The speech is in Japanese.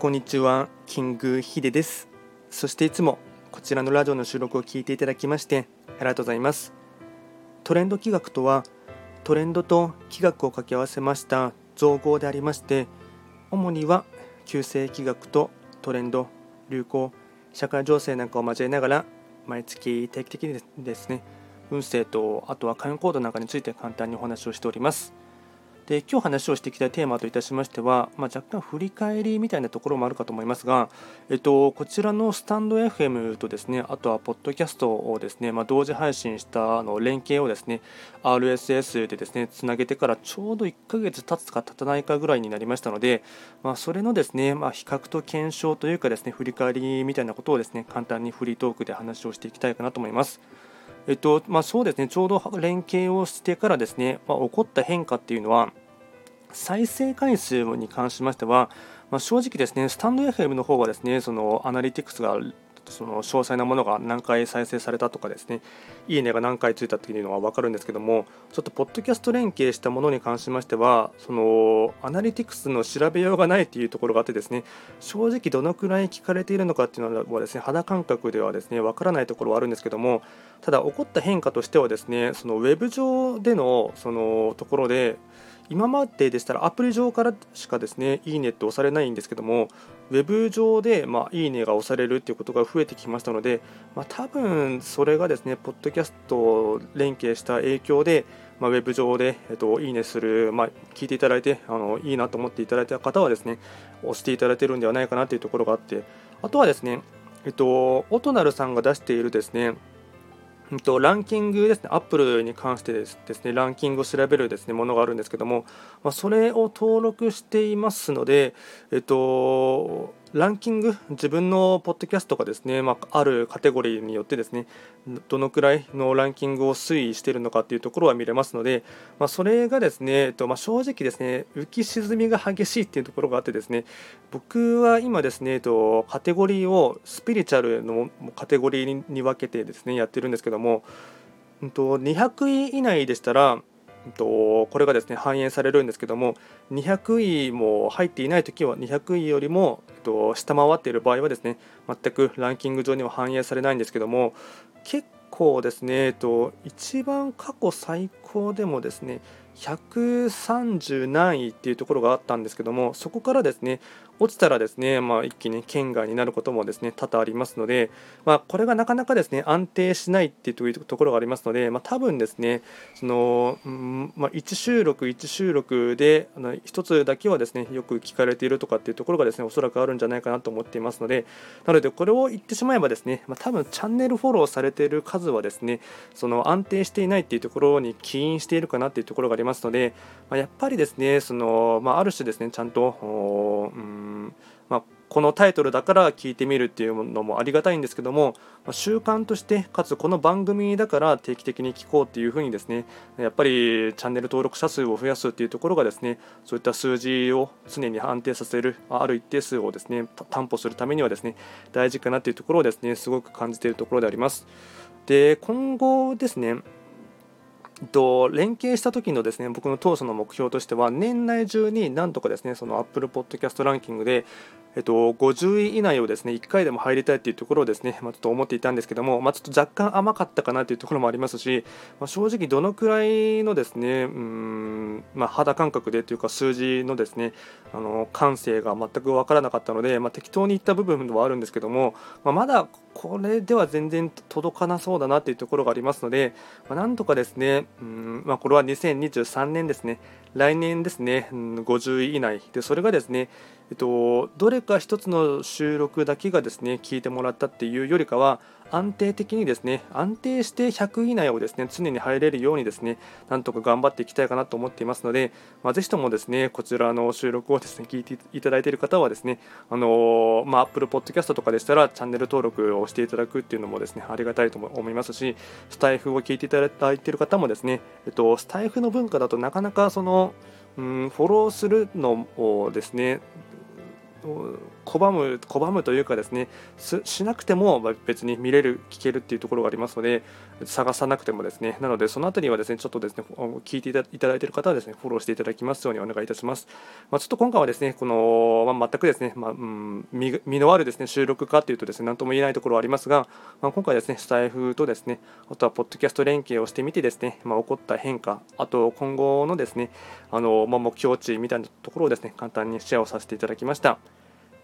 こんにちは、キングヒデです。そしていつもこちらのラジオの収録を聞いていただきましてありがとうございます。トレンド企画とは、トレンドと企画を掛け合わせました造語でありまして、主には旧世企画とトレンド、流行、社会情勢なんかを交えながら、毎月定期的にですね、運勢とあとは会員コードなんかについて簡単にお話をしております。で今日話をしていきたいテーマといたしましては、まあ、若干振り返りみたいなところもあるかと思いますが、えっと、こちらのスタンド FM とですねあとはポッドキャストをですね、まあ、同時配信したあの連携をですね RSS でですねつなげてからちょうど1ヶ月経つか経たないかぐらいになりましたので、まあ、それのですね、ま比較と検証というかですね振り返りみたいなことをですね簡単にフリートークで話をしていきたいかなと思います。えっとまあ、そうですね、ちょうど連携をしてからですね、まあ、起こった変化っていうのは、再生回数に関しましては、まあ、正直ですね、スタンド FM の方はですね、そのアナリティクスがその詳細なものが何回再生されたとかですね、いいねが何回ついたっていうのは分かるんですけども、ちょっとポッドキャスト連携したものに関しましては、そのアナリティクスの調べようがないっていうところがあってですね、正直どのくらい聞かれているのかっていうのはですね、肌感覚ではですね、分からないところはあるんですけども、ただ起こった変化としてはですね、そのウェブ上でのそのところで、今まででしたらアプリ上からしかですね、いいねって押されないんですけども、ウェブ上で、まあ、いいねが押されるっていうことが増えてきましたので、まあ、多分それがですね、ポッドキャスト連携した影響で、まあ、ウェブ上で、えっと、いいねする、まあ、聞いていただいてあの、いいなと思っていただいた方はですね、押していただいてるんではないかなというところがあって、あとはですね、えっと、オトナルさんが出しているですね、うんとランキングですね、アップルに関してですね、ランキングを調べるですね、ものがあるんですけども、まあ、それを登録していますので、えっと、ランキング、自分のポッドキャストがですね、まあ、あるカテゴリーによってですね、どのくらいのランキングを推移しているのかというところは見れますので、まあ、それがですね、えっとまあ、正直ですね、浮き沈みが激しいっていうところがあってですね、僕は今ですね、えっと、カテゴリーをスピリチュアルのカテゴリーに分けてですね、やってるんですけども、200位以内でしたら、とこれがですね反映されるんですけども200位も入っていない時は200位よりもと下回っている場合はですね全くランキング上には反映されないんですけども結構ですね、えっと、一番過去最高でもですね130何位っていうところがあったんですけどもそこからですね落ちたらですね、まあ、一気に県外になることもですね多々ありますので、まあ、これがなかなかですね安定しないっていうところがありますので、まあ、多分ですねその、うんまあ、1収録1収録であの1つだけはですねよく聞かれているとかっていうところがですねおそらくあるんじゃないかなと思っていますのでなのでこれを言ってしまえばですね、まあ、多分チャンネルフォローされている数はですねその安定していないっていうところに起因しているかなっていうところがありますので、まあ、やっぱりですねその、まあ、ある種ですねちゃんとうんまあ、このタイトルだから聞いてみるっていうのもありがたいんですけども、まあ、習慣としてかつこの番組だから定期的に聞こうっていうふうにですねやっぱりチャンネル登録者数を増やすっていうところがですねそういった数字を常に安定させるある一定数をですね担保するためにはですね大事かなっていうところをですねすごく感じているところであります。で今後ですねと連携した時のですね僕の当初の目標としては年内中になんとかですねその Apple Podcast ランキングでえっと、50位以内をですね1回でも入りたいというところをですね、まあ、ちょっと思っていたんですけども、まあ、ちょっと若干甘かったかなというところもありますし、まあ、正直どのくらいのですねうん、ま肌感覚でというか数字のですねあの感性が全く分からなかったので、ま適当に言った部分ではあるんですけども、ままだこれでは全然届かなそうだなというところがありますので、まなんとかですねうん、まこれは2023年ですね来年ですね、うん50位以内。でそれがですねえっと、どれか1つの収録だけがですね聞いてもらったっていうよりかは安定的にですね安定して100位以内をですね常に入れるようにですねなんとか頑張っていきたいかなと思っていますので、まあ、ぜひともですねこちらの収録をですね聞いていただいている方はですねあのまあ、Apple Podcast とかでしたらチャンネル登録をしていただくっていうのもですねありがたいと思いますしスタイフを聞いていただいている方もですね、えっと、スタイフの文化だとなかなかそのうんフォローするのをですね拒む拒むというかですねしなくても別に見れる聞けるっていうところがありますので探さなくてもですね。なのでそのあたりはですねちょっとですね聞いていただいている方はですねフォローしていただきますようにお願いいたします、まあ、ちょっと今回はですねこの、まあ、全くですね、まあ、うん身のあるですね収録かというとですね何とも言えないところはありますが、まあ、今回ですねスタイフとですねあとはポッドキャスト連携をしてみてですね、ま起こった変化あと今後のですねあの、ま目標値みたいなところをですね簡単にシェアをさせていただきました。